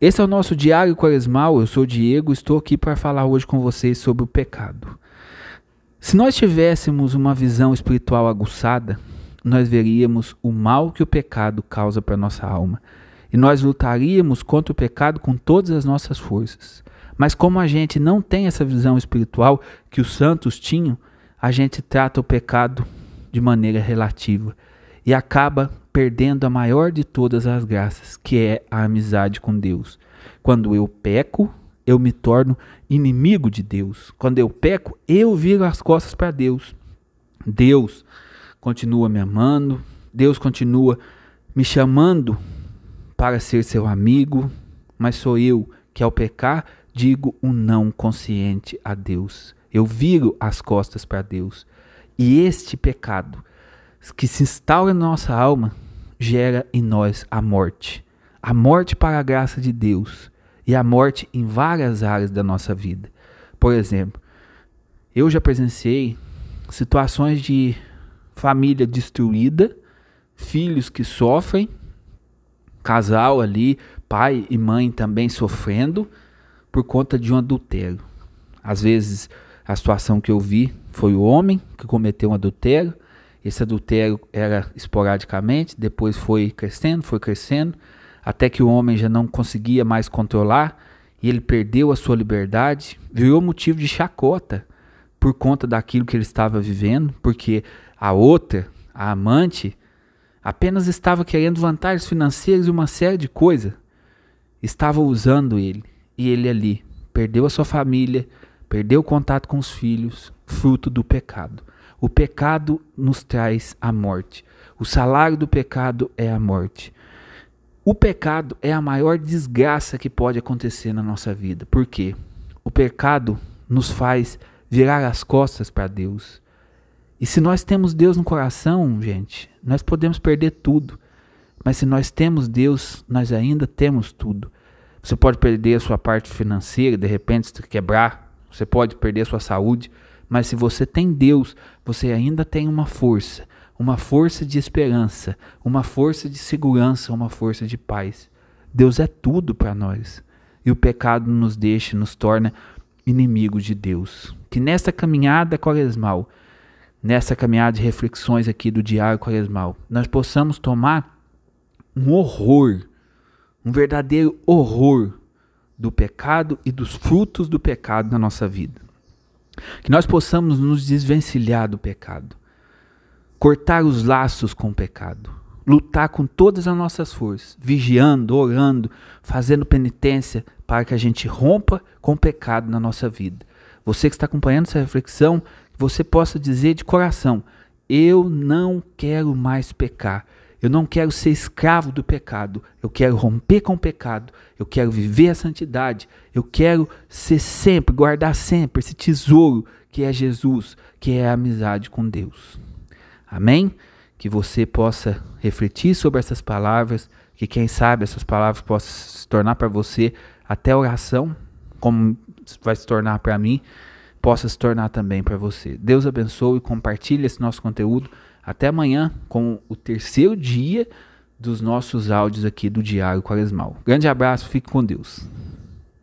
Esse é o nosso diário quaresmal. Eu sou Diego, estou aqui para falar hoje com vocês sobre o pecado. Se nós tivéssemos uma visão espiritual aguçada, nós veríamos o mal que o pecado causa para nossa alma. E nós lutaríamos contra o pecado com todas as nossas forças. Mas como a gente não tem essa visão espiritual que os santos tinham, a gente trata o pecado de maneira relativa e acaba perdendo a maior de todas as graças, que é a amizade com Deus. Quando eu peco, eu me torno inimigo de Deus. Quando eu peco, eu viro as costas para Deus. Deus continua me amando, Deus continua me chamando para ser seu amigo, mas sou eu que ao pecar digo um não consciente a Deus. Eu viro as costas para Deus. E este pecado que se instaura na nossa alma gera em nós a morte. A morte para a graça de Deus e a morte em várias áreas da nossa vida. Por exemplo, eu já presenciei situações de família destruída, filhos que sofrem, casal ali, pai e mãe também sofrendo por conta de um adultério. Às vezes, a situação que eu vi foi o homem que cometeu um adultério. Esse adultério era esporadicamente, depois foi crescendo, foi crescendo, até que o homem já não conseguia mais controlar e ele perdeu a sua liberdade, virou motivo de chacota por conta daquilo que ele estava vivendo, porque a outra, a amante, apenas estava querendo vantagens financeiras e uma série de coisas. Estava usando ele e ele ali perdeu a sua família, perdeu o contato com os filhos, fruto do pecado. O pecado nos traz a morte. O salário do pecado é a morte. O pecado é a maior desgraça que pode acontecer na nossa vida. Por quê? O pecado nos faz virar as costas para Deus. E se nós temos Deus no coração, gente, nós podemos perder tudo. Mas se nós temos Deus, nós ainda temos tudo. Você pode perder a sua parte financeira, de repente se quebrar, você pode perder a sua saúde, mas se você tem Deus, você ainda tem uma força, uma força de esperança, uma força de segurança, uma força de paz. Deus é tudo para nós. E o pecado nos deixa, nos torna inimigos de Deus. Que nessa caminhada quaresmal, nessa caminhada de reflexões aqui do diário quaresmal, nós possamos tomar um horror um verdadeiro horror do pecado e dos frutos do pecado na nossa vida. Que nós possamos nos desvencilhar do pecado, cortar os laços com o pecado, lutar com todas as nossas forças, vigiando, orando, fazendo penitência para que a gente rompa com o pecado na nossa vida. Você que está acompanhando essa reflexão, você possa dizer de coração: Eu não quero mais pecar. Eu não quero ser escravo do pecado. Eu quero romper com o pecado. Eu quero viver a santidade. Eu quero ser sempre, guardar sempre esse tesouro que é Jesus, que é a amizade com Deus. Amém? Que você possa refletir sobre essas palavras, que quem sabe essas palavras possam se tornar para você até oração, como vai se tornar para mim, possa se tornar também para você. Deus abençoe e compartilhe esse nosso conteúdo até amanhã com o terceiro dia dos nossos áudios aqui do Diário Quaresmal. Grande abraço, fique com Deus.